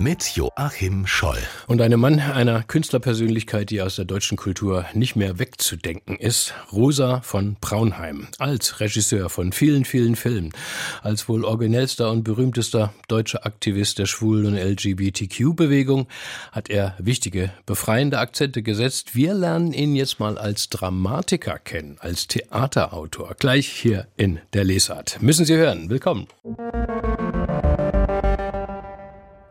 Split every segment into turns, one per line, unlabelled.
mit Joachim Scholl.
Und einem Mann einer Künstlerpersönlichkeit, die aus der deutschen Kultur nicht mehr wegzudenken ist, Rosa von Braunheim. Als Regisseur von vielen, vielen Filmen, als wohl originellster und berühmtester deutscher Aktivist der Schwulen- und LGBTQ-Bewegung, hat er wichtige, befreiende Akzente gesetzt. Wir lernen ihn jetzt mal als Dramatiker kennen, als Theaterautor. Gleich hier in der Lesart. Müssen Sie hören. Willkommen.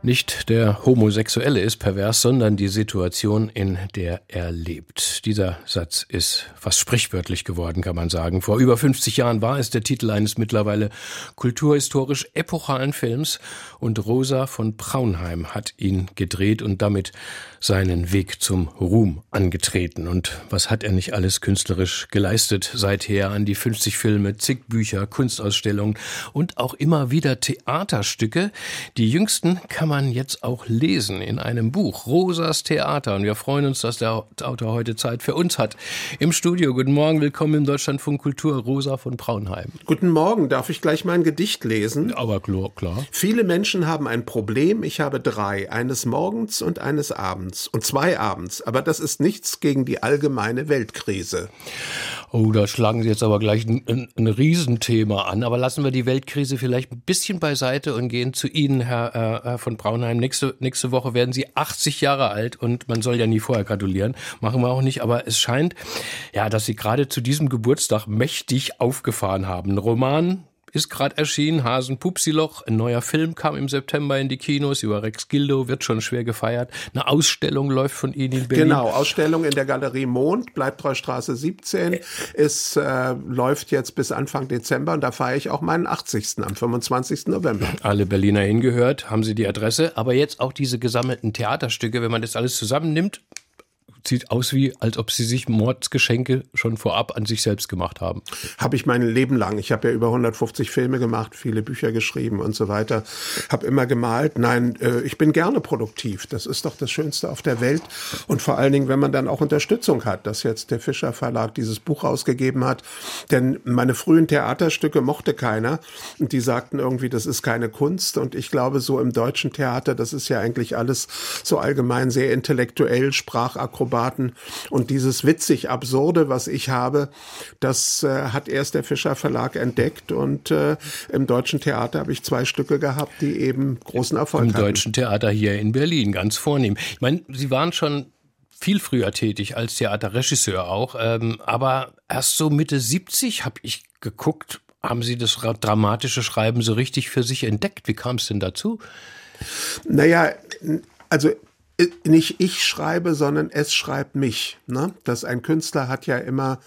Nicht der Homosexuelle ist pervers, sondern die Situation, in der er lebt. Dieser Satz ist fast sprichwörtlich geworden, kann man sagen. Vor über 50 Jahren war es der Titel eines mittlerweile kulturhistorisch epochalen Films und Rosa von Braunheim hat ihn gedreht und damit seinen Weg zum Ruhm angetreten. Und was hat er nicht alles künstlerisch geleistet seither an die 50 Filme, zig Bücher, Kunstausstellungen und auch immer wieder Theaterstücke. Die jüngsten kann man jetzt auch lesen in einem Buch, Rosas Theater. Und wir freuen uns, dass der Autor heute Zeit für uns hat. Im Studio, guten Morgen, willkommen im Deutschlandfunk Kultur, Rosa von Braunheim.
Guten Morgen, darf ich gleich mein Gedicht lesen?
Aber klar, klar.
Viele Menschen haben ein Problem, ich habe drei, eines morgens und eines abends und zwei abends, aber das ist nichts gegen die allgemeine Weltkrise.
Oh, da schlagen Sie jetzt aber gleich ein, ein, ein Riesenthema an. Aber lassen wir die Weltkrise vielleicht ein bisschen beiseite und gehen zu Ihnen, Herr, äh, Herr von Braunheim. Nächste, nächste Woche werden Sie 80 Jahre alt und man soll ja nie vorher gratulieren. Machen wir auch nicht. Aber es scheint, ja, dass Sie gerade zu diesem Geburtstag mächtig aufgefahren haben. Roman, ist gerade erschienen, Hasen Pupsiloch. Ein neuer Film kam im September in die Kinos über Rex Gildo, wird schon schwer gefeiert. Eine Ausstellung läuft von Ihnen in Berlin.
Genau, Ausstellung in der Galerie Mond, Bleibtreustraße 17. Es äh, läuft jetzt bis Anfang Dezember und da feiere ich auch meinen 80. am 25. November.
Alle Berliner hingehört, haben Sie die Adresse. Aber jetzt auch diese gesammelten Theaterstücke, wenn man das alles zusammennimmt, sieht aus wie, als ob sie sich Mordsgeschenke schon vorab an sich selbst gemacht haben.
Habe ich mein Leben lang. Ich habe ja über 150 Filme gemacht, viele Bücher geschrieben und so weiter. Habe immer gemalt. Nein, äh, ich bin gerne produktiv. Das ist doch das Schönste auf der Welt. Und vor allen Dingen, wenn man dann auch Unterstützung hat, dass jetzt der Fischer Verlag dieses Buch ausgegeben hat. Denn meine frühen Theaterstücke mochte keiner. Und die sagten irgendwie, das ist keine Kunst. Und ich glaube, so im deutschen Theater, das ist ja eigentlich alles so allgemein sehr intellektuell, Sprachakrobat Akrobaten. Und dieses witzig Absurde, was ich habe, das äh, hat erst der Fischer Verlag entdeckt. Und äh, im Deutschen Theater habe ich zwei Stücke gehabt, die eben großen Erfolg
Im
hatten.
Im Deutschen Theater hier in Berlin, ganz vornehm. Ich meine, Sie waren schon viel früher tätig als Theaterregisseur auch, ähm, aber erst so Mitte 70 habe ich geguckt, haben Sie das dramatische Schreiben so richtig für sich entdeckt? Wie kam es denn dazu?
Naja, also nicht ich schreibe, sondern es schreibt mich. Ne? Dass ein Künstler hat ja immer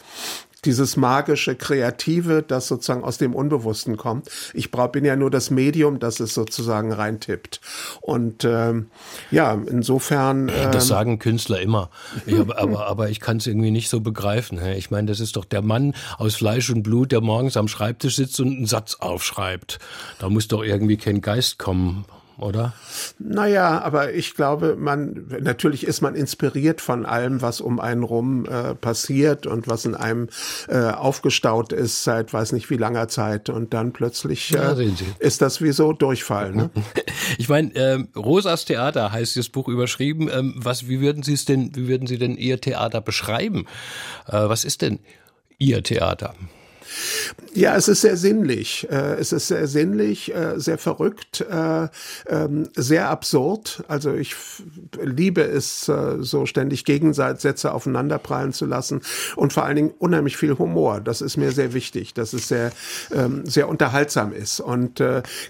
dieses magische, kreative, das sozusagen aus dem Unbewussten kommt. Ich brauch, bin ja nur das Medium, das es sozusagen reintippt. Und ähm, ja, insofern.
Ähm, das sagen Künstler immer. Ich, aber, aber, aber ich kann es irgendwie nicht so begreifen. Ich meine, das ist doch der Mann aus Fleisch und Blut, der morgens am Schreibtisch sitzt und einen Satz aufschreibt. Da muss doch irgendwie kein Geist kommen oder?
Naja, aber ich glaube, man, natürlich ist man inspiriert von allem, was um einen rum äh, passiert und was in einem äh, aufgestaut ist seit weiß nicht wie langer Zeit und dann plötzlich äh, ja, ist das wie so Durchfall. Ne?
Ich meine, ähm, Rosas Theater heißt das Buch überschrieben. Ähm, was, wie würden Sie es denn, wie würden Sie denn Ihr Theater beschreiben? Äh, was ist denn Ihr Theater?
Ja, es ist sehr sinnlich. Äh, es ist sehr sinnlich, äh, sehr verrückt, äh, ähm, sehr absurd. Also ich liebe es, so ständig Gegensätze aufeinanderprallen zu lassen und vor allen Dingen unheimlich viel Humor. Das ist mir sehr wichtig, dass es sehr, ähm, sehr unterhaltsam ist. Und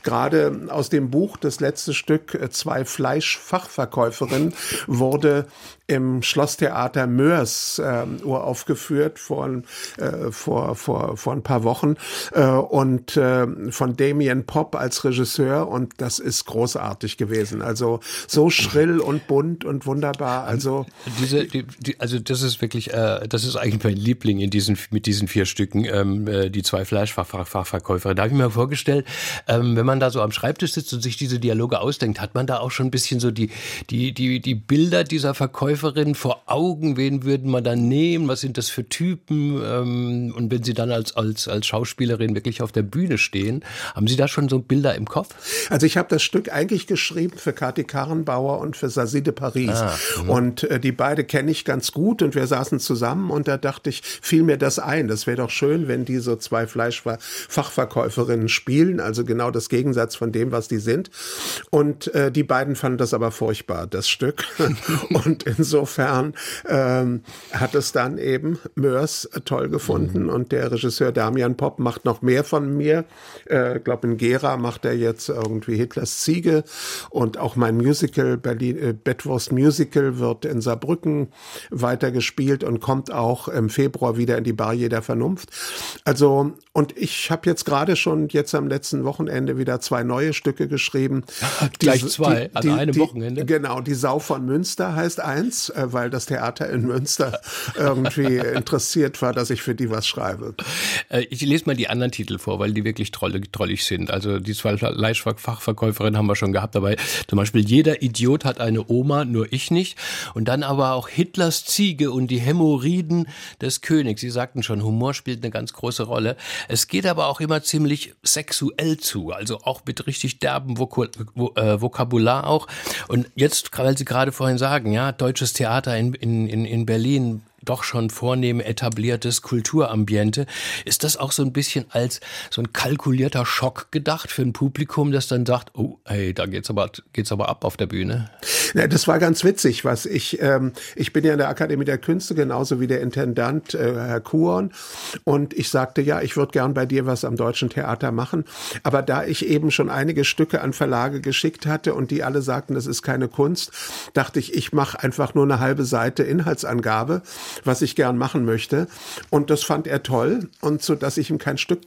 gerade aus dem Buch, das letzte Stück, zwei Fleischfachverkäuferinnen, wurde im Schlosstheater Mörs äh, uraufgeführt vor, äh, vor, vor, vor ein paar Wochen äh, und äh, von Damien Pop als Regisseur und das ist großartig gewesen. Also so schrill und bunt und wunderbar. Also
diese, die, die, also das ist wirklich, äh, das ist eigentlich mein Liebling in diesen mit diesen vier Stücken, ähm, äh, die zwei Fleischfachverkäufer. Da habe ich mir vorgestellt, ähm, wenn man da so am Schreibtisch sitzt und sich diese Dialoge ausdenkt, hat man da auch schon ein bisschen so die die die die Bilder dieser Verkäufer Verkäuferin vor Augen, wen würden wir dann nehmen, was sind das für Typen? Ähm, und wenn Sie dann als, als, als Schauspielerin wirklich auf der Bühne stehen. Haben Sie da schon so Bilder im Kopf?
Also ich habe das Stück eigentlich geschrieben für Kathi Karrenbauer und für Sazi de Paris. Ah, mhm. und äh, die beide kenne ich ganz gut und wir saßen zusammen und da dachte ich, fiel mir das ein. Das wäre doch schön, wenn die so zwei Fleischfachverkäuferinnen spielen, also genau das Gegensatz von dem, was die sind. Und äh, die beiden fanden das aber furchtbar, das Stück. und insofern ähm, hat es dann eben Mörs toll gefunden mhm. und der Regisseur Damian Popp macht noch mehr von mir. Ich äh, glaube, in Gera macht er jetzt irgendwie Hitlers Ziege und auch mein Musical, Berlin, äh, Bedwurst Musical, wird in Saarbrücken weitergespielt und kommt auch im Februar wieder in die Barriere der Vernunft. Also, und ich habe jetzt gerade schon jetzt am letzten Wochenende wieder zwei neue Stücke geschrieben.
Gleich zwei, die, an einem
die,
Wochenende?
Genau, die Sau von Münster heißt eins, äh, weil das Theater in Münster irgendwie interessiert war, dass ich für die was schreibe.
Äh, ich lese mal die anderen Titel vor, weil die wirklich trollig sind. Also die zwei Fleischfachverkäuferinnen haben wir schon gehabt dabei. Zum Beispiel jeder Idiot hat eine Oma, nur ich nicht. Und dann aber auch Hitlers Ziege und die Hämorrhoiden des Königs. Sie sagten schon, Humor spielt eine ganz große Rolle. Es geht aber auch immer ziemlich sexuell zu, also auch mit richtig derben Vokul äh, Vokabular auch. Und jetzt, weil Sie gerade vorhin sagen, ja, deutsches Theater in, in, in Berlin doch schon vornehm etabliertes Kulturambiente. Ist das auch so ein bisschen als so ein kalkulierter Schock gedacht für ein Publikum, das dann sagt, oh, hey, da geht's aber, geht's aber ab auf der Bühne?
Ja, das war ganz witzig, was ich, ähm, ich bin ja in der Akademie der Künste, genauso wie der Intendant, äh, Herr Kuhn. Und ich sagte, ja, ich würde gern bei dir was am Deutschen Theater machen. Aber da ich eben schon einige Stücke an Verlage geschickt hatte und die alle sagten, das ist keine Kunst, dachte ich, ich mache einfach nur eine halbe Seite Inhaltsangabe was ich gern machen möchte. Und das fand er toll. Und so, dass ich ihm kein Stück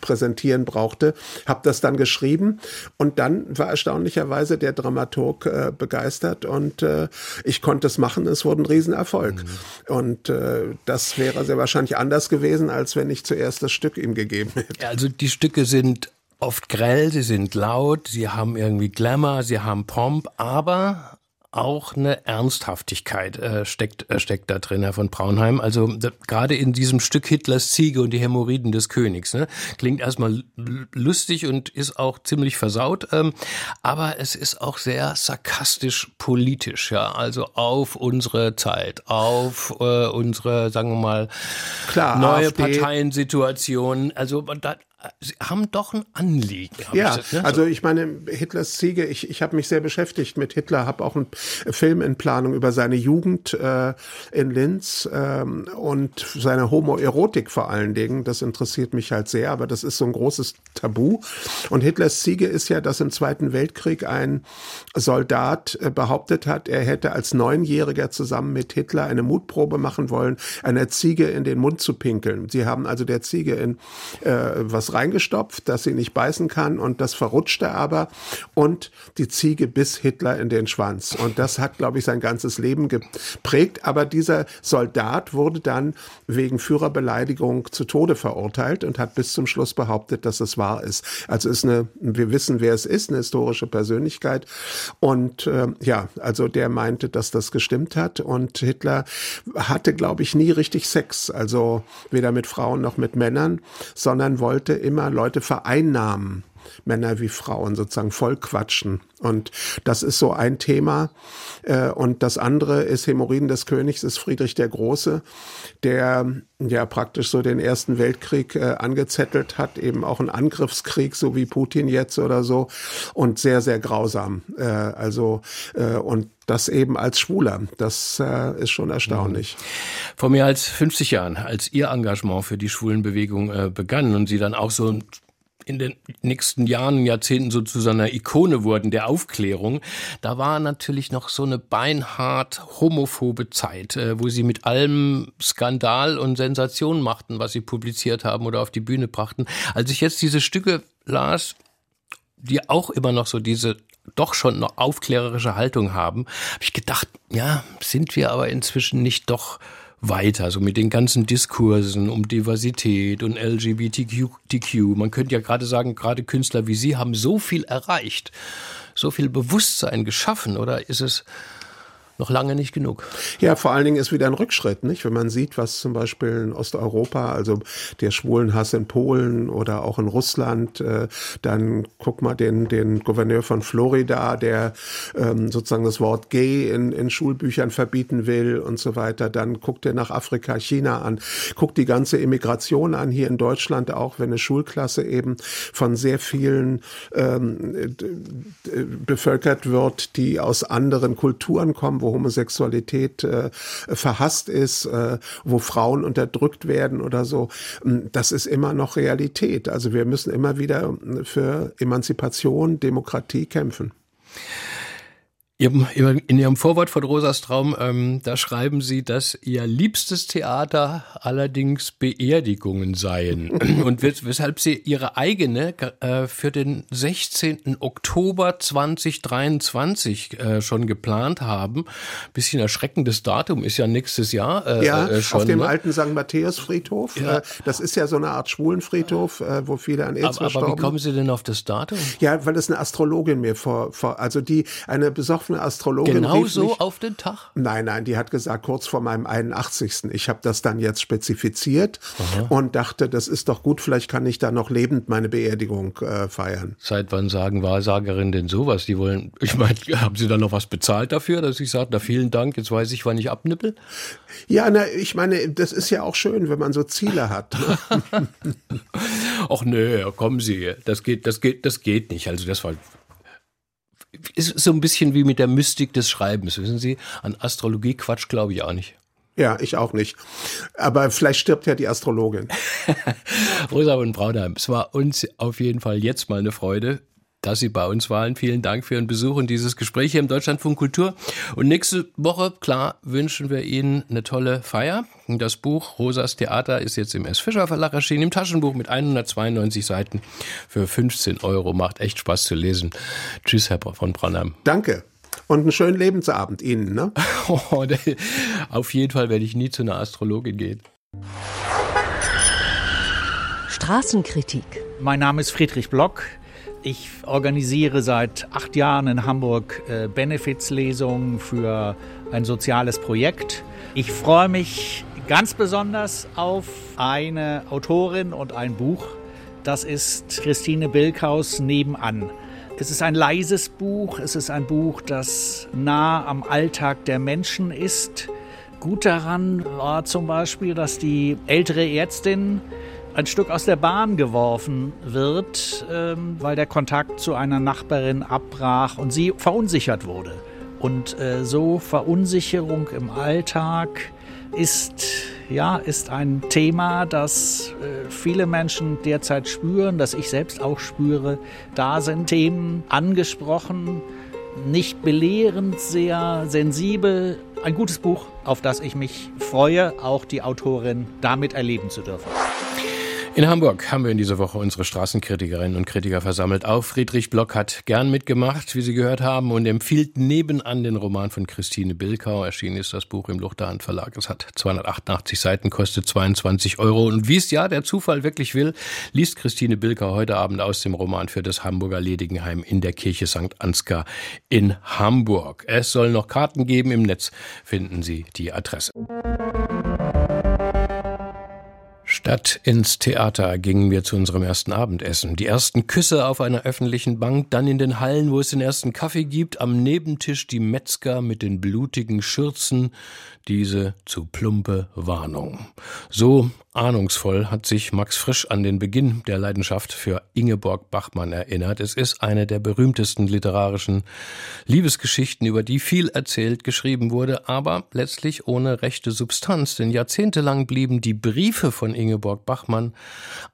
präsentieren brauchte, habe das dann geschrieben und dann war erstaunlicherweise der Dramaturg äh, begeistert und äh, ich konnte es machen. Es wurde ein Riesenerfolg mhm. und äh, das wäre sehr wahrscheinlich anders gewesen, als wenn ich zuerst das Stück ihm gegeben hätte.
Also die Stücke sind oft grell, sie sind laut, sie haben irgendwie Glamour, sie haben Pomp, aber auch eine Ernsthaftigkeit äh, steckt, äh, steckt da drin, Herr von Braunheim. Also gerade in diesem Stück Hitlers Ziege und die Hämorrhoiden des Königs. Ne? Klingt erstmal lustig und ist auch ziemlich versaut, ähm, aber es ist auch sehr sarkastisch politisch, ja. Also auf unsere Zeit, auf äh, unsere, sagen wir mal, Klar, neue AfD. Parteiensituation. Also da, Sie haben doch ein Anliegen.
Ja, das, ne? also ich meine, Hitlers Ziege, ich, ich habe mich sehr beschäftigt mit Hitler, habe auch einen Film in Planung über seine Jugend äh, in Linz ähm, und seine Homoerotik vor allen Dingen. Das interessiert mich halt sehr, aber das ist so ein großes Tabu. Und Hitlers Ziege ist ja, dass im Zweiten Weltkrieg ein Soldat äh, behauptet hat, er hätte als Neunjähriger zusammen mit Hitler eine Mutprobe machen wollen, einer Ziege in den Mund zu pinkeln. Sie haben also der Ziege in äh, was reingestopft, dass sie nicht beißen kann und das verrutschte aber und die Ziege biss Hitler in den Schwanz. Und das hat, glaube ich, sein ganzes Leben geprägt. Aber dieser Soldat wurde dann wegen Führerbeleidigung zu Tode verurteilt und hat bis zum Schluss behauptet, dass es wahr ist. Also ist eine, wir wissen, wer es ist, eine historische Persönlichkeit. Und äh, ja, also der meinte, dass das gestimmt hat. Und Hitler hatte, glaube ich, nie richtig Sex. Also weder mit Frauen noch mit Männern, sondern wollte immer Leute vereinnahmen. Männer wie Frauen sozusagen vollquatschen. Und das ist so ein Thema. Äh, und das andere ist Hämorrhoiden des Königs, ist Friedrich der Große, der ja praktisch so den Ersten Weltkrieg äh, angezettelt hat, eben auch einen Angriffskrieg, so wie Putin jetzt oder so. Und sehr, sehr grausam. Äh, also, und das eben als Schwuler. Das ist schon erstaunlich.
Vor mehr als 50 Jahren, als Ihr Engagement für die Schwulenbewegung äh, begann und Sie dann auch so in den nächsten Jahren, Jahrzehnten so zu so einer Ikone wurden der Aufklärung, da war natürlich noch so eine beinhart homophobe Zeit, äh, wo sie mit allem Skandal und Sensation machten, was sie publiziert haben oder auf die Bühne brachten. Als ich jetzt diese Stücke las, die auch immer noch so diese doch schon noch aufklärerische Haltung haben, habe ich gedacht, ja, sind wir aber inzwischen nicht doch weiter, so mit den ganzen Diskursen um Diversität und LGBTQ. Man könnte ja gerade sagen, gerade Künstler wie Sie haben so viel erreicht, so viel Bewusstsein geschaffen, oder ist es noch lange nicht genug.
Ja, vor allen Dingen ist wieder ein Rückschritt, nicht? Wenn man sieht, was zum Beispiel in Osteuropa, also der Schwulenhass in Polen oder auch in Russland, äh, dann guck mal den, den Gouverneur von Florida, der ähm, sozusagen das Wort gay in, in Schulbüchern verbieten will und so weiter. Dann guckt er nach Afrika, China an, guckt die ganze Immigration an, hier in Deutschland auch, wenn eine Schulklasse eben von sehr vielen ähm, bevölkert wird, die aus anderen Kulturen kommen, wo Homosexualität äh, verhasst ist, äh, wo Frauen unterdrückt werden oder so. Ähm, das ist immer noch Realität. Also wir müssen immer wieder für Emanzipation, Demokratie kämpfen.
In Ihrem Vorwort von Rosas Traum, ähm, da schreiben Sie, dass Ihr liebstes Theater allerdings Beerdigungen seien. Und weshalb Sie Ihre eigene äh, für den 16. Oktober 2023 äh, schon geplant haben. Bisschen erschreckendes Datum, ist ja nächstes Jahr
äh, ja, äh, schon. auf dem ne? alten St. Matthäus-Friedhof. Ja. Äh, das ist ja so eine Art Schwulenfriedhof, äh, wo viele an AIDS aber.
Aber wie kommen Sie denn auf das Datum?
Ja, weil es eine Astrologin mir vor, vor also die, eine besorgte eine Astrologin.
Genau so mich, auf den Tag?
Nein, nein, die hat gesagt, kurz vor meinem 81. Ich habe das dann jetzt spezifiziert Aha. und dachte, das ist doch gut, vielleicht kann ich da noch lebend meine Beerdigung äh, feiern.
Seit wann sagen Wahrsagerinnen denn sowas? Die wollen, ich meine, haben Sie da noch was bezahlt dafür, dass ich sage, na vielen Dank, jetzt weiß ich, wann ich abnippel?
Ja, na, ich meine, das ist ja auch schön, wenn man so Ziele hat.
Ne? Ach nö, kommen Sie, das geht, das geht, das geht nicht. Also das war ist so ein bisschen wie mit der Mystik des Schreibens, wissen Sie? An Astrologie Quatsch glaube ich auch nicht.
Ja, ich auch nicht. Aber vielleicht stirbt ja die Astrologin.
Rosa und Braunheim, es war uns auf jeden Fall jetzt mal eine Freude dass Sie bei uns waren. Vielen Dank für Ihren Besuch und dieses Gespräch hier im Deutschlandfunk Kultur. Und nächste Woche, klar, wünschen wir Ihnen eine tolle Feier. Das Buch Rosas Theater ist jetzt im S. Fischer Verlag erschienen, im Taschenbuch mit 192 Seiten für 15 Euro. Macht echt Spaß zu lesen. Tschüss, Herr von Brannheim.
Danke. Und einen schönen Lebensabend Ihnen, ne?
auf jeden Fall werde ich nie zu einer Astrologin gehen.
Straßenkritik.
Mein Name ist Friedrich Block. Ich organisiere seit acht Jahren in Hamburg äh, Benefizlesungen für ein soziales Projekt. Ich freue mich ganz besonders auf eine Autorin und ein Buch. Das ist Christine Bilkhaus Nebenan. Es ist ein leises Buch, es ist ein Buch, das nah am Alltag der Menschen ist. Gut daran war zum Beispiel, dass die ältere Ärztin ein Stück aus der Bahn geworfen wird, ähm, weil der Kontakt zu einer Nachbarin abbrach und sie verunsichert wurde. Und äh, so Verunsicherung im Alltag ist ja ist ein Thema, das äh, viele Menschen derzeit spüren, das ich selbst auch spüre. Da sind Themen angesprochen, nicht belehrend, sehr sensibel. Ein gutes Buch, auf das ich mich freue, auch die Autorin damit erleben zu dürfen.
In Hamburg haben wir in dieser Woche unsere Straßenkritikerinnen und Kritiker versammelt. Auch Friedrich Block hat gern mitgemacht, wie Sie gehört haben, und empfiehlt nebenan den Roman von Christine Bilkau. Erschienen ist das Buch im Luchterhand Verlag. Es hat 288 Seiten, kostet 22 Euro. Und wie es ja der Zufall wirklich will, liest Christine Bilkau heute Abend aus dem Roman für das Hamburger Ledigenheim in der Kirche St. Ansgar in Hamburg. Es soll noch Karten geben. Im Netz finden Sie die Adresse. Statt ins Theater gingen wir zu unserem ersten Abendessen. Die ersten Küsse auf einer öffentlichen Bank, dann in den Hallen, wo es den ersten Kaffee gibt, am Nebentisch die Metzger mit den blutigen Schürzen, diese zu plumpe Warnung. So ahnungsvoll hat sich Max Frisch an den Beginn der Leidenschaft für Ingeborg Bachmann erinnert. Es ist eine der berühmtesten literarischen Liebesgeschichten, über die viel erzählt geschrieben wurde, aber letztlich ohne rechte Substanz, denn jahrzehntelang blieben die Briefe von Ingeborg Bachmann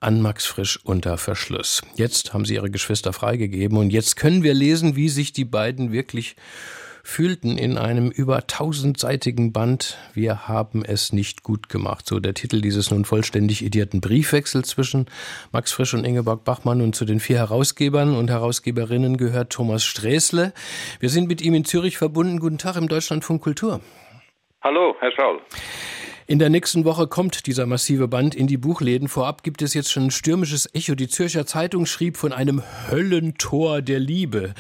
an Max Frisch unter Verschluss. Jetzt haben sie ihre Geschwister freigegeben und jetzt können wir lesen, wie sich die beiden wirklich fühlten in einem über tausendseitigen Band Wir haben es nicht gut gemacht. So der Titel dieses nun vollständig edierten Briefwechsels zwischen Max Frisch und Ingeborg Bachmann und zu den vier Herausgebern und Herausgeberinnen gehört Thomas Sträßle. Wir sind mit ihm in Zürich verbunden. Guten Tag im Deutschlandfunk Kultur.
Hallo, Herr Schaul.
In der nächsten Woche kommt dieser massive Band in die Buchläden. Vorab gibt es jetzt schon ein stürmisches Echo. Die Zürcher Zeitung schrieb von einem Höllentor der Liebe.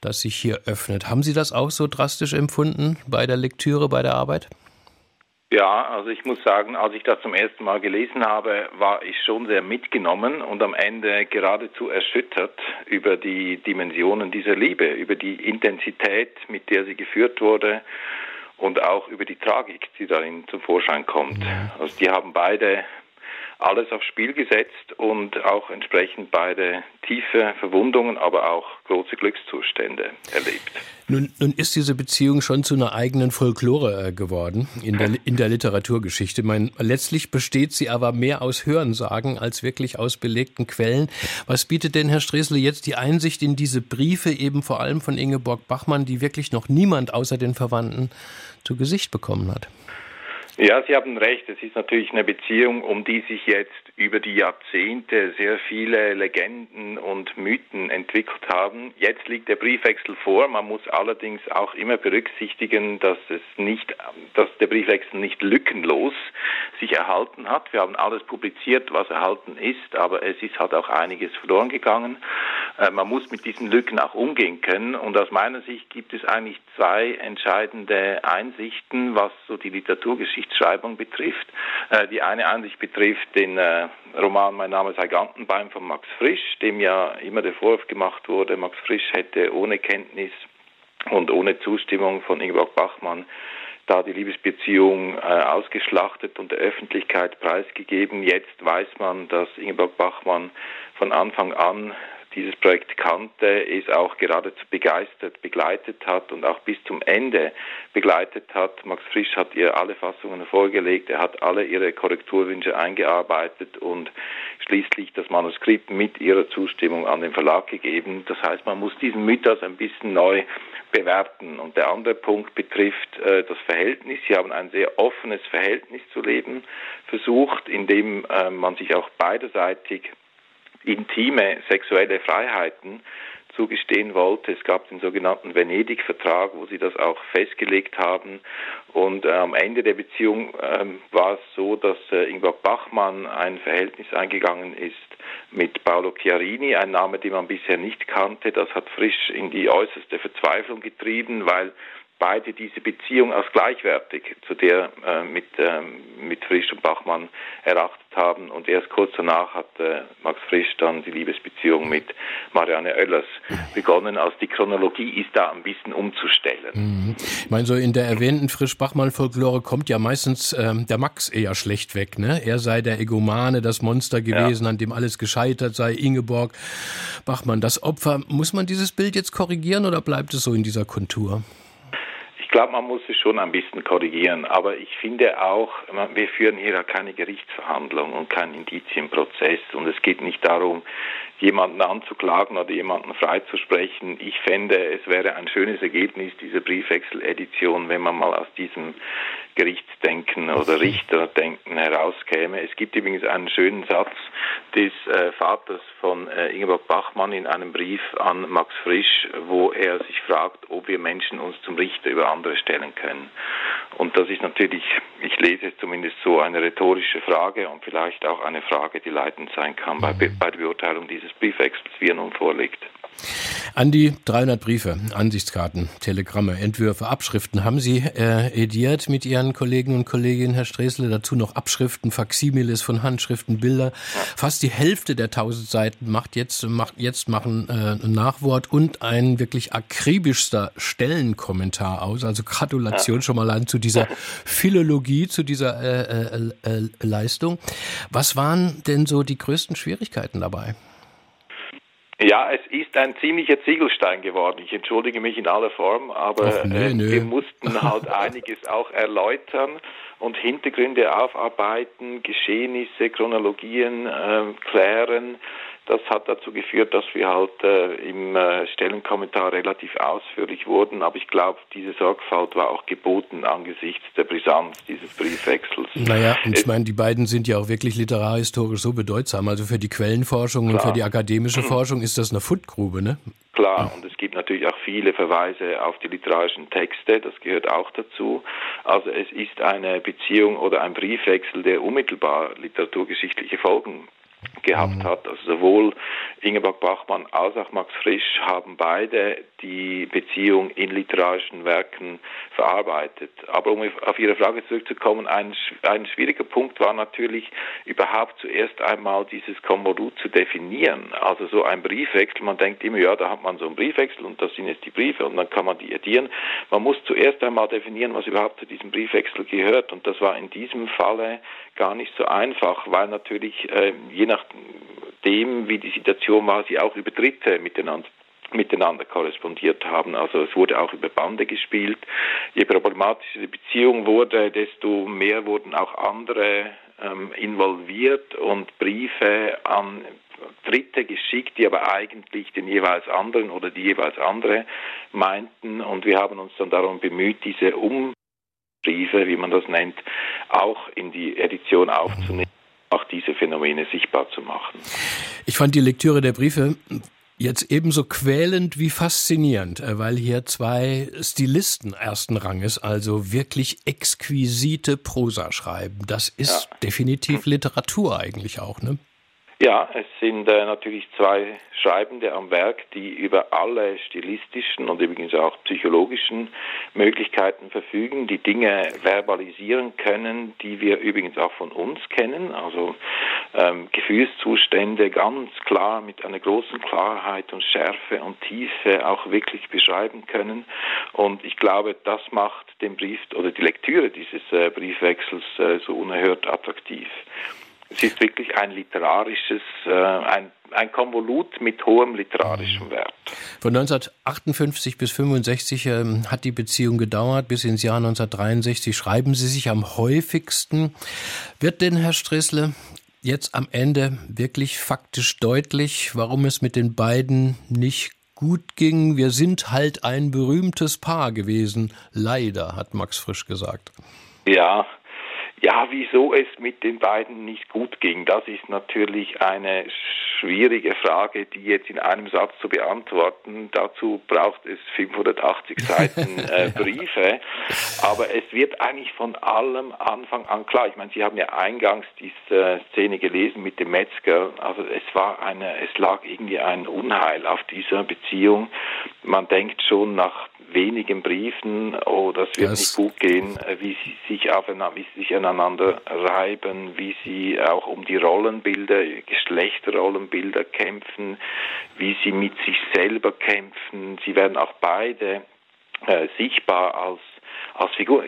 Das sich hier öffnet. Haben Sie das auch so drastisch empfunden bei der Lektüre, bei der Arbeit?
Ja, also ich muss sagen, als ich das zum ersten Mal gelesen habe, war ich schon sehr mitgenommen und am Ende geradezu erschüttert über die Dimensionen dieser Liebe, über die Intensität, mit der sie geführt wurde und auch über die Tragik, die darin zum Vorschein kommt. Also die haben beide alles aufs Spiel gesetzt und auch entsprechend beide tiefe Verwundungen, aber auch große Glückszustände erlebt.
Nun, nun ist diese Beziehung schon zu einer eigenen Folklore äh, geworden in der, in der Literaturgeschichte. Mein, letztlich besteht sie aber mehr aus Hörensagen als wirklich aus belegten Quellen. Was bietet denn Herr Stresle jetzt die Einsicht in diese Briefe, eben vor allem von Ingeborg Bachmann, die wirklich noch niemand außer den Verwandten zu Gesicht bekommen hat?
Ja, Sie haben recht. Es ist natürlich eine Beziehung, um die sich jetzt über die Jahrzehnte sehr viele Legenden und Mythen entwickelt haben. Jetzt liegt der Briefwechsel vor. Man muss allerdings auch immer berücksichtigen, dass es nicht, dass der Briefwechsel nicht lückenlos sich erhalten hat. Wir haben alles publiziert, was erhalten ist, aber es ist halt auch einiges verloren gegangen. Äh, man muss mit diesen Lücken auch umgehen können. Und aus meiner Sicht gibt es eigentlich zwei entscheidende Einsichten, was so die Literaturgeschichtsschreibung betrifft. Äh, die eine Einsicht betrifft den äh, Roman Mein Name sei Gantenbein von Max Frisch, dem ja immer der Vorwurf gemacht wurde, Max Frisch hätte ohne Kenntnis und ohne Zustimmung von Ingeborg Bachmann da die Liebesbeziehung äh, ausgeschlachtet und der Öffentlichkeit preisgegeben. Jetzt weiß man, dass Ingeborg Bachmann von Anfang an dieses Projekt kannte, es auch geradezu begeistert begleitet hat und auch bis zum Ende begleitet hat. Max Frisch hat ihr alle Fassungen vorgelegt, er hat alle ihre Korrekturwünsche eingearbeitet und schließlich das Manuskript mit ihrer Zustimmung an den Verlag gegeben. Das heißt, man muss diesen Mythos ein bisschen neu bewerten. Und der andere Punkt betrifft äh, das Verhältnis. Sie haben ein sehr offenes Verhältnis zu leben versucht, indem äh, man sich auch beiderseitig intime sexuelle Freiheiten zugestehen wollte. Es gab den sogenannten Venedig-Vertrag, wo sie das auch festgelegt haben. Und äh, am Ende der Beziehung äh, war es so, dass äh, Ingeborg Bachmann ein Verhältnis eingegangen ist mit Paolo Chiarini, ein Name, den man bisher nicht kannte. Das hat frisch in die äußerste Verzweiflung getrieben, weil beide diese Beziehung als gleichwertig zu der äh, mit, äh, mit Frisch und Bachmann erachtet haben. Und erst kurz danach hat äh, Max Frisch dann die Liebesbeziehung mit Marianne Oellers begonnen. Also die Chronologie ist da ein bisschen umzustellen.
Mhm. Ich meine, so in der erwähnten Frisch-Bachmann-Folklore kommt ja meistens ähm, der Max eher schlecht weg. Ne? Er sei der Egomane, das Monster gewesen, ja. an dem alles gescheitert sei, Ingeborg Bachmann das Opfer. Muss man dieses Bild jetzt korrigieren oder bleibt es so in dieser Kontur?
Ich glaube, man muss es schon ein bisschen korrigieren, aber ich finde auch, wir führen hier keine Gerichtsverhandlung und keinen Indizienprozess und es geht nicht darum, jemanden anzuklagen oder jemanden freizusprechen. Ich fände, es wäre ein schönes Ergebnis dieser Briefwechsel-Edition, wenn man mal aus diesem Gerichtsdenken oder Richterdenken herauskäme. Es gibt übrigens einen schönen Satz des äh, Vaters von äh, Ingeborg Bachmann in einem Brief an Max Frisch, wo er sich fragt, ob wir Menschen uns zum Richter über andere stellen können. Und das ist natürlich, ich lese es zumindest so, eine rhetorische Frage und vielleicht auch eine Frage, die leitend sein kann bei, bei der Beurteilung dieses Briefwechsels, wie er nun vorliegt.
An die 300 Briefe, Ansichtskarten, Telegramme, Entwürfe, Abschriften haben Sie äh, ediert mit Ihren Kollegen und Kolleginnen, Herr Stresle. Dazu noch Abschriften, Faximiles von Handschriften, Bilder. Fast die Hälfte der 1000 Seiten macht jetzt, macht jetzt machen äh, ein Nachwort und ein wirklich akribischster Stellenkommentar aus. Also Gratulation schon mal an zu dieser Philologie, zu dieser äh, äh, äh, Leistung. Was waren denn so die größten Schwierigkeiten dabei?
Ja, es ist ein ziemlicher Ziegelstein geworden. Ich entschuldige mich in aller Form, aber Ach, nee, nee. wir mussten halt einiges auch erläutern und Hintergründe aufarbeiten, Geschehnisse, Chronologien äh, klären. Das hat dazu geführt, dass wir halt äh, im äh, Stellenkommentar relativ ausführlich wurden. Aber ich glaube, diese Sorgfalt war auch geboten angesichts der Brisanz dieses Briefwechsels.
Naja, und ich meine, die beiden sind ja auch wirklich literarhistorisch so bedeutsam. Also für die Quellenforschung Klar. und für die akademische Forschung ist das eine Fundgrube, ne?
Klar, und es gibt natürlich auch viele Verweise auf die literarischen Texte, das gehört auch dazu. Also es ist eine Beziehung oder ein Briefwechsel, der unmittelbar literaturgeschichtliche Folgen gehabt mhm. hat. Also sowohl Ingeborg Bachmann als auch Max Frisch haben beide die Beziehung in literarischen Werken verarbeitet. Aber um auf Ihre Frage zurückzukommen, ein, ein schwieriger Punkt war natürlich überhaupt zuerst einmal dieses Konvolut zu definieren. Also so ein Briefwechsel, man denkt immer, ja, da hat man so einen Briefwechsel und das sind jetzt die Briefe und dann kann man die edieren. Man muss zuerst einmal definieren, was überhaupt zu diesem Briefwechsel gehört und das war in diesem Falle gar nicht so einfach, weil natürlich äh, je nachdem, wie die Situation war, sie auch über Dritte miteinander miteinander korrespondiert haben. Also es wurde auch über Bande gespielt. Je problematischer die Beziehung wurde, desto mehr wurden auch andere ähm, involviert und Briefe an Dritte geschickt, die aber eigentlich den jeweils anderen oder die jeweils andere meinten. Und wir haben uns dann darum bemüht, diese Umbriefe, wie man das nennt, auch in die Edition aufzunehmen auch diese Phänomene sichtbar zu machen.
Ich fand die Lektüre der Briefe jetzt ebenso quälend wie faszinierend, äh, weil hier zwei Stilisten ersten Ranges, also wirklich exquisite Prosa schreiben. Das ist ja. definitiv Literatur eigentlich auch, ne?
Ja, es sind äh, natürlich zwei Schreibende am Werk, die über alle stilistischen und übrigens auch psychologischen Möglichkeiten verfügen, die Dinge verbalisieren können, die wir übrigens auch von uns kennen, also ähm, Gefühlszustände ganz klar mit einer großen Klarheit und Schärfe und Tiefe auch wirklich beschreiben können. Und ich glaube, das macht den Brief oder die Lektüre dieses äh, Briefwechsels äh, so unerhört attraktiv. Es ist wirklich ein literarisches, äh, ein, ein Konvolut mit hohem literarischem mhm. Wert.
Von 1958 bis 65 ähm, hat die Beziehung gedauert, bis ins Jahr 1963 schreiben Sie sich am häufigsten. Wird denn, Herr Stressle, jetzt am Ende wirklich faktisch deutlich, warum es mit den beiden nicht gut ging? Wir sind halt ein berühmtes Paar gewesen. Leider, hat Max Frisch gesagt.
Ja, ja, wieso es mit den beiden nicht gut ging, das ist natürlich eine schwierige Frage, die jetzt in einem Satz zu beantworten. Dazu braucht es 580 Seiten äh, Briefe. Aber es wird eigentlich von allem Anfang an klar. Ich meine, Sie haben ja eingangs diese Szene gelesen mit dem Metzger. Also es war eine, es lag irgendwie ein Unheil auf dieser Beziehung. Man denkt schon nach wenigen Briefen, oh, das wird das nicht gut gehen, äh, wie sie sich aufeinander, wie sie sich aneinander reiben, wie sie auch um die Rollenbilder, Geschlechterrollenbilder kämpfen, wie sie mit sich selber kämpfen. Sie werden auch beide äh, sichtbar als als Figur,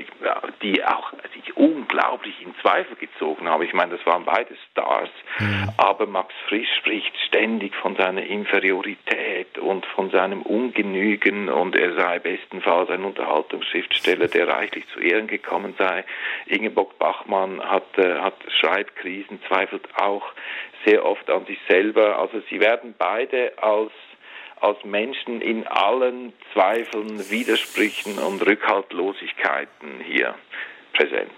die auch sich unglaublich in Zweifel gezogen haben. Ich meine, das waren beide Stars, mhm. aber Max Frisch spricht ständig von seiner Inferiorität und von seinem Ungenügen und er sei bestenfalls ein Unterhaltungsschriftsteller, der reichlich zu Ehren gekommen sei. Ingeborg Bachmann hat, äh, hat Schreibkrisen, zweifelt auch sehr oft an sich selber. Also sie werden beide als als Menschen in allen Zweifeln, Widersprüchen und Rückhaltlosigkeiten hier präsent.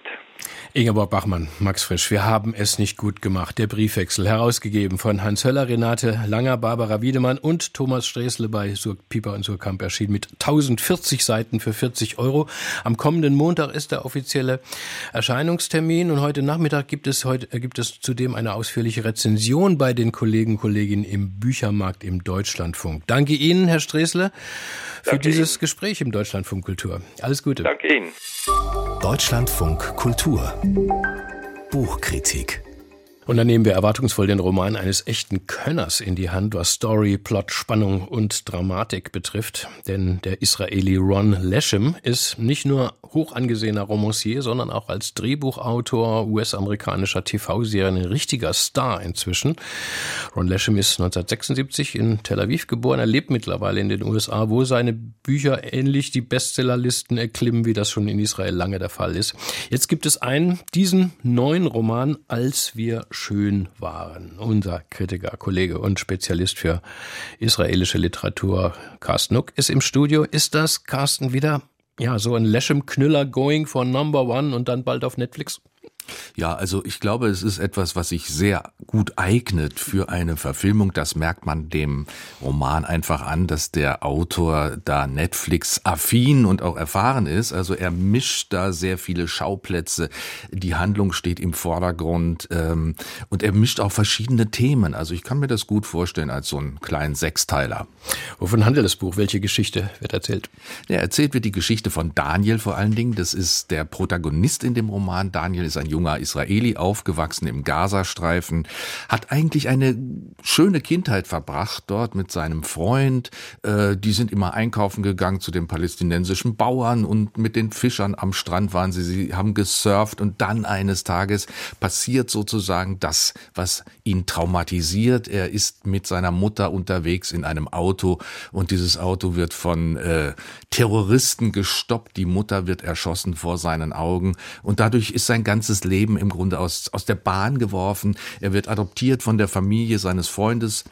Ingeborg Bachmann, Max Frisch, wir haben es nicht gut gemacht. Der Briefwechsel, herausgegeben von Hans Höller, Renate Langer, Barbara Wiedemann und Thomas Stresle bei Sur Pieper und Surkamp erschien mit 1040 Seiten für 40 Euro. Am kommenden Montag ist der offizielle Erscheinungstermin und heute Nachmittag gibt es heute gibt es zudem eine ausführliche Rezension bei den Kollegen und Kolleginnen im Büchermarkt im Deutschlandfunk. Danke Ihnen, Herr Stresle, für Danke dieses Ihnen. Gespräch im Deutschlandfunk Kultur. Alles Gute.
Danke Ihnen.
Deutschlandfunk Kultur Buchkritik
und dann nehmen wir erwartungsvoll den Roman eines echten Könners in die Hand, was Story, Plot, Spannung und Dramatik betrifft. Denn der Israeli Ron Leshem ist nicht nur hoch angesehener Romancier, sondern auch als Drehbuchautor US-amerikanischer TV-Serien ein richtiger Star inzwischen. Ron Leshem ist 1976 in Tel Aviv geboren. Er lebt mittlerweile in den USA, wo seine Bücher ähnlich die Bestsellerlisten erklimmen, wie das schon in Israel lange der Fall ist. Jetzt gibt es einen, diesen neuen Roman, als wir schön waren. Unser Kritiker, Kollege und Spezialist für israelische Literatur, Carsten Nuck, ist im Studio. Ist das, Carsten, wieder ja, so ein Leshem Knüller going for number one und dann bald auf Netflix?
Ja, also ich glaube, es ist etwas, was sich sehr gut eignet für eine Verfilmung. Das merkt man dem Roman einfach an, dass der Autor da Netflix-affin und auch erfahren ist. Also er mischt da sehr viele Schauplätze. Die Handlung steht im Vordergrund ähm, und er mischt auch verschiedene Themen. Also ich kann mir das gut vorstellen als so einen kleinen Sechsteiler.
Wovon handelt das Buch? Welche Geschichte wird erzählt?
Ja, erzählt wird die Geschichte von Daniel vor allen Dingen. Das ist der Protagonist in dem Roman. Daniel ist ein junger Israeli, aufgewachsen im Gazastreifen, hat eigentlich eine schöne Kindheit verbracht dort mit seinem Freund. Äh, die sind immer einkaufen gegangen zu den palästinensischen Bauern und mit den Fischern am Strand waren sie. Sie haben gesurft und dann eines Tages passiert sozusagen das, was ihn traumatisiert. Er ist mit seiner Mutter unterwegs in einem Auto und dieses Auto wird von äh, Terroristen gestoppt. Die Mutter wird erschossen vor seinen Augen und dadurch ist sein ganzes Leben im Grunde aus, aus der Bahn geworfen. Er wird adoptiert von der Familie seines Freundes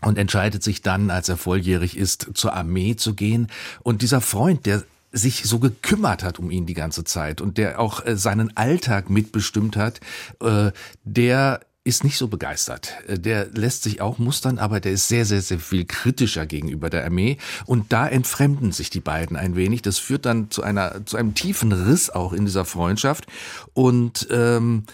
und entscheidet sich dann, als er volljährig ist, zur Armee zu gehen. Und dieser Freund, der sich so gekümmert hat um ihn die ganze Zeit und der auch äh, seinen Alltag mitbestimmt hat, äh, der ist nicht so begeistert. Äh, der lässt sich auch mustern, aber der ist sehr, sehr, sehr viel kritischer gegenüber der Armee. Und da entfremden sich die beiden ein wenig. Das führt dann zu einer, zu einem tiefen Riss auch in dieser Freundschaft. Und ähm,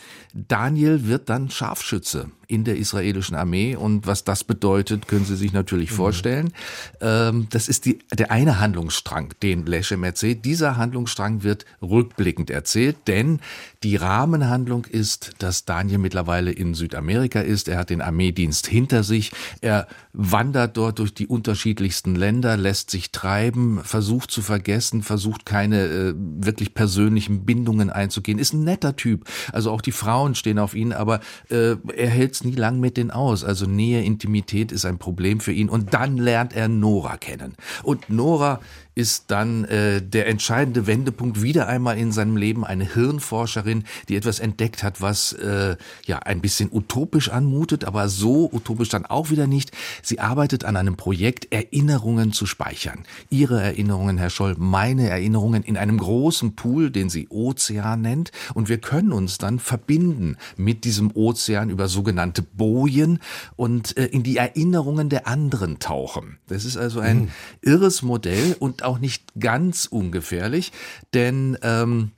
Daniel wird dann Scharfschütze in der israelischen Armee und was das bedeutet, können Sie sich natürlich mhm. vorstellen. Ähm, das ist die, der eine Handlungsstrang, den Leshem erzählt. Dieser Handlungsstrang wird rückblickend erzählt, denn die Rahmenhandlung ist, dass Daniel mittlerweile in Südamerika ist. Er hat den Armeedienst hinter sich. Er wandert dort durch die unterschiedlichsten Länder, lässt sich treiben, versucht zu vergessen, versucht keine äh, wirklich persönlichen Bindungen einzugehen. Ist ein netter Typ. Also auch die Frauen Frauen stehen auf ihn, aber äh, er hält es nie lang mit denen aus. Also Nähe, Intimität ist ein Problem für ihn. Und dann lernt er Nora kennen. Und Nora ist dann äh, der entscheidende Wendepunkt wieder einmal in seinem Leben eine Hirnforscherin, die etwas entdeckt hat, was äh, ja ein bisschen utopisch anmutet, aber so utopisch dann auch wieder nicht. Sie arbeitet an einem Projekt, Erinnerungen zu speichern. Ihre Erinnerungen, Herr Scholl, meine Erinnerungen in einem großen Pool, den sie Ozean nennt, und wir können uns dann verbinden mit diesem Ozean über sogenannte Bojen und äh, in die Erinnerungen der anderen tauchen. Das ist also ein mhm. irres Modell und auch nicht ganz ungefährlich, denn ähm,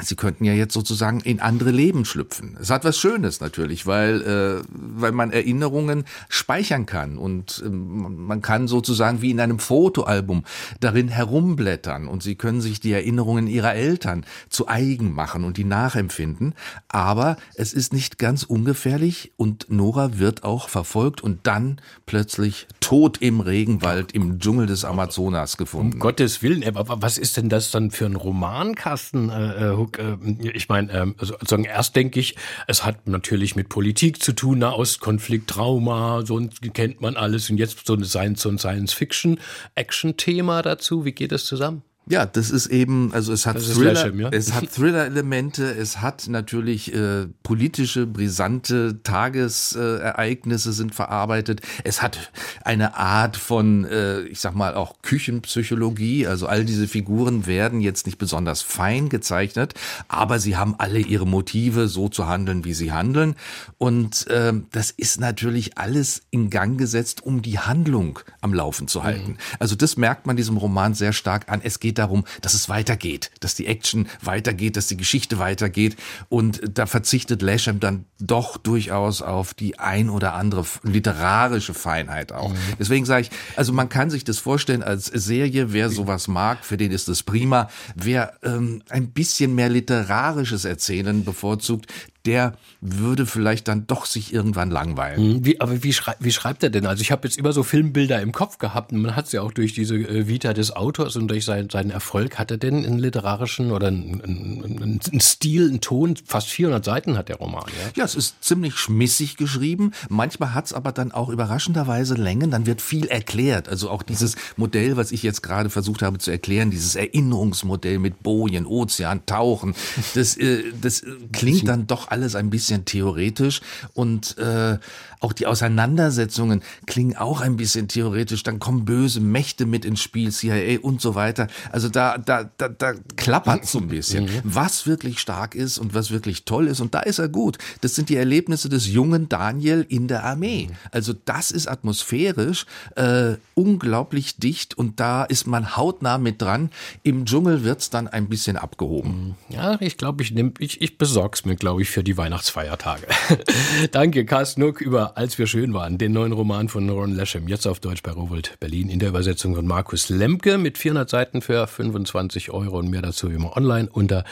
Sie könnten ja jetzt sozusagen in andere Leben schlüpfen. Es hat was Schönes natürlich, weil, äh, weil man Erinnerungen speichern kann und äh, man kann sozusagen wie in einem Fotoalbum darin herumblättern und Sie können sich die Erinnerungen Ihrer Eltern zu eigen machen und die nachempfinden. Aber es ist nicht ganz ungefährlich und Nora wird auch verfolgt und dann plötzlich tot im Regenwald im Dschungel des Amazonas gefunden.
Um Gottes Willen, aber was ist denn das dann für ein Romankasten? Äh, äh Eindruck, äh, ich meine, äh, also, also erst denke ich, es hat natürlich mit Politik zu tun, Nahostkonflikt, Trauma, so kennt man alles und jetzt so ein Science-Fiction-Action-Thema dazu. Wie geht das zusammen?
Ja, das ist eben, also es hat Thriller, Lashem, ja? es hat Thriller-Elemente, es hat natürlich äh, politische, brisante Tagesereignisse sind verarbeitet. Es hat eine Art von, äh, ich sag mal, auch Küchenpsychologie. Also all diese Figuren werden jetzt nicht besonders fein gezeichnet, aber sie haben alle ihre Motive, so zu handeln, wie sie handeln. Und äh, das ist natürlich alles in Gang gesetzt, um die Handlung am Laufen zu halten. Mhm. Also das merkt man diesem Roman sehr stark an. Es geht darum, dass es weitergeht, dass die Action weitergeht, dass die Geschichte weitergeht. Und da verzichtet Lasham dann doch durchaus auf die ein oder andere literarische Feinheit auch. Mhm. Deswegen sage ich, also man kann sich das vorstellen als Serie, wer sowas mag, für den ist das prima. Wer ähm, ein bisschen mehr literarisches Erzählen bevorzugt, der würde vielleicht dann doch sich irgendwann langweilen.
Mhm. Wie, aber wie, schrei wie schreibt er denn? Also ich habe jetzt immer so Filmbilder im Kopf gehabt und man hat es ja auch durch diese äh, Vita des Autors und durch seinen, seinen Erfolg. Hat er denn einen literarischen oder einen, einen, einen Stil, einen Ton? Fast 400 Seiten hat der Roman.
Ja, ja es ist ziemlich schmissig geschrieben. Manchmal hat es aber dann auch überraschenderweise Längen. Dann wird viel erklärt. Also auch dieses Modell, was ich jetzt gerade versucht habe zu erklären, dieses Erinnerungsmodell mit Bojen, Ozean, Tauchen, das, äh, das klingt dann doch alles alles ein bisschen theoretisch und äh, auch die Auseinandersetzungen klingen auch ein bisschen theoretisch. Dann kommen böse Mächte mit ins Spiel, CIA und so weiter. Also da, da, da, da klappert so ein bisschen. Mhm. Was wirklich stark ist und was wirklich toll ist. Und da ist er gut. Das sind die Erlebnisse des jungen Daniel in der Armee. Also das ist atmosphärisch äh, unglaublich dicht und da ist man hautnah mit dran. Im Dschungel wird's dann ein bisschen abgehoben.
Mhm. Ja, ich glaube, ich nehm, ich, ich besorg's mir, glaube ich, für die Weihnachtsfeiertage. Danke, Carsten Nuck über als wir schön waren, den neuen Roman von Ron Leschem, jetzt auf Deutsch bei Rowold Berlin in der Übersetzung von Markus Lemke mit 400 Seiten für 25 Euro und mehr dazu immer online unter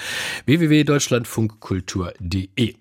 www.deutschlandfunkkultur.de.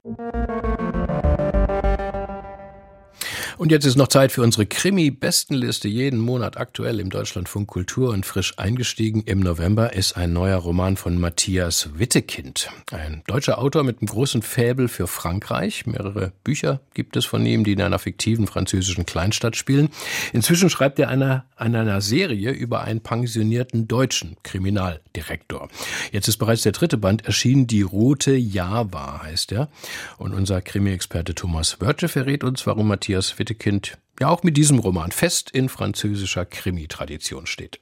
Und jetzt ist noch Zeit für unsere Krimi-Bestenliste. Jeden Monat aktuell im Deutschlandfunk Kultur und frisch eingestiegen im November ist ein neuer Roman von Matthias Wittekind. Ein deutscher Autor mit einem großen Fäbel für Frankreich. Mehrere Bücher gibt es von ihm, die in einer fiktiven französischen Kleinstadt spielen. Inzwischen schreibt er einer, an einer Serie über einen pensionierten deutschen Kriminaldirektor. Jetzt ist bereits der dritte Band erschienen. Die Rote Java heißt er. Und unser Krimi-Experte Thomas Wörtsche verrät uns, warum Matthias Wittekind Wittekind ja auch mit diesem Roman fest in französischer Krimi-Tradition steht.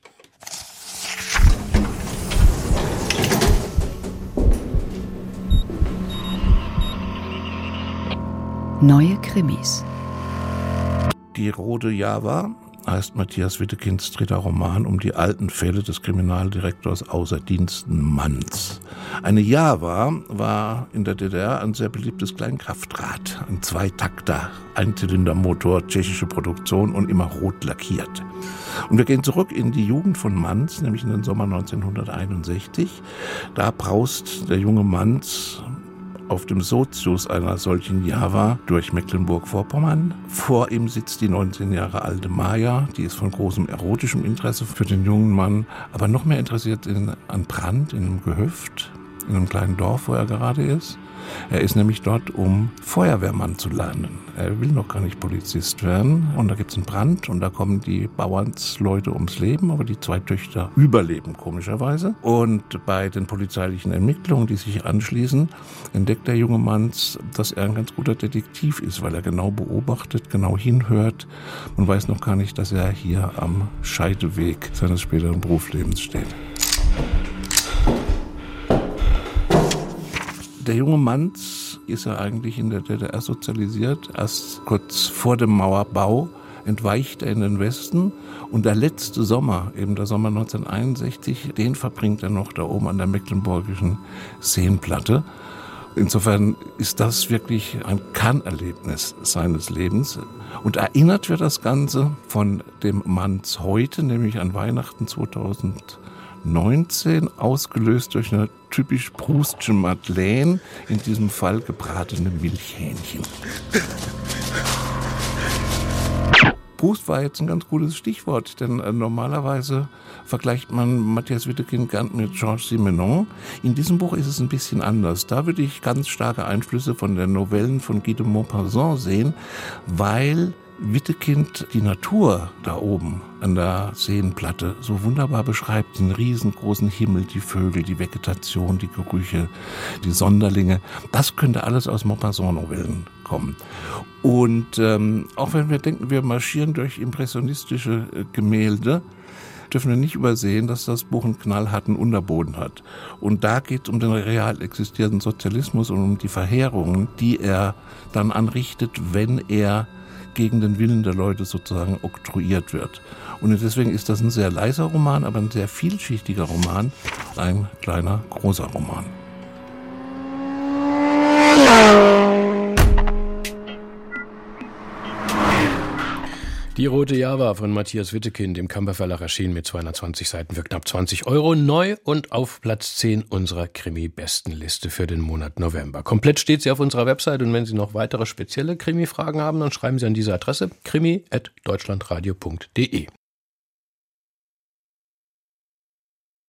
Neue Krimis.
Die Rote Java heißt Matthias Wittekinds dritter Roman um die alten Fälle des Kriminaldirektors außer Diensten Manns. Eine Java war in der DDR ein sehr beliebtes Kleinkraftrad, ein Zweitakter, Einzylindermotor, tschechische Produktion und immer rot lackiert. Und wir gehen zurück in die Jugend von Manns, nämlich in den Sommer 1961. Da braust der junge Manns auf dem Sozius einer solchen Java durch Mecklenburg-Vorpommern. Vor ihm sitzt die 19 Jahre alte Maya, die ist von großem erotischem Interesse für den jungen Mann, aber noch mehr interessiert in, an Brand in einem Gehöft, in einem kleinen Dorf, wo er gerade ist. Er ist nämlich dort, um Feuerwehrmann zu lernen. Er will noch gar nicht Polizist werden. Und da gibt es einen Brand und da kommen die Bauernsleute ums Leben, aber die zwei Töchter überleben komischerweise. Und bei den polizeilichen Ermittlungen, die sich anschließen, entdeckt der junge Mann, dass er ein ganz guter Detektiv ist, weil er genau beobachtet, genau hinhört und weiß noch gar nicht, dass er hier am Scheideweg seines späteren Berufslebens steht. Der junge Manz ist ja eigentlich in der DDR sozialisiert. Erst kurz vor dem Mauerbau entweicht er in den Westen und der letzte Sommer, eben der Sommer 1961, den verbringt er noch da oben an der mecklenburgischen Seenplatte. Insofern ist das wirklich ein Kernerlebnis seines Lebens. Und erinnert wird das Ganze von dem Manns heute, nämlich an Weihnachten 2000. 19, ausgelöst durch eine typisch Proustsche Madeleine, in diesem Fall gebratene Milchhähnchen. Proust war jetzt ein ganz gutes Stichwort, denn äh, normalerweise vergleicht man Matthias Wittekind gern mit Georges Simenon. In diesem Buch ist es ein bisschen anders. Da würde ich ganz starke Einflüsse von den Novellen von Guy de Maupassant sehen, weil Wittekind die Natur da oben an der Seenplatte so wunderbar beschreibt, den riesengroßen Himmel, die Vögel, die Vegetation, die Gerüche, die Sonderlinge, das könnte alles aus Maupassant-Novellen kommen. Und ähm, auch wenn wir denken, wir marschieren durch impressionistische äh, Gemälde, dürfen wir nicht übersehen, dass das Buch einen knallharten Unterboden hat. Und da geht es um den real existierenden Sozialismus und um die Verheerungen, die er dann anrichtet, wenn er gegen den Willen der Leute sozusagen oktroyiert wird. Und deswegen ist das ein sehr leiser Roman, aber ein sehr vielschichtiger Roman, ein kleiner, großer Roman.
Die Rote Java von Matthias Wittekind im Kamper Verlag erschienen mit 220 Seiten für knapp 20 Euro. Neu und auf Platz 10 unserer Krimi-Bestenliste für den Monat November. Komplett steht sie auf unserer Website und wenn Sie noch weitere spezielle Krimi-Fragen haben, dann schreiben Sie an diese Adresse krimi.deutschlandradio.de.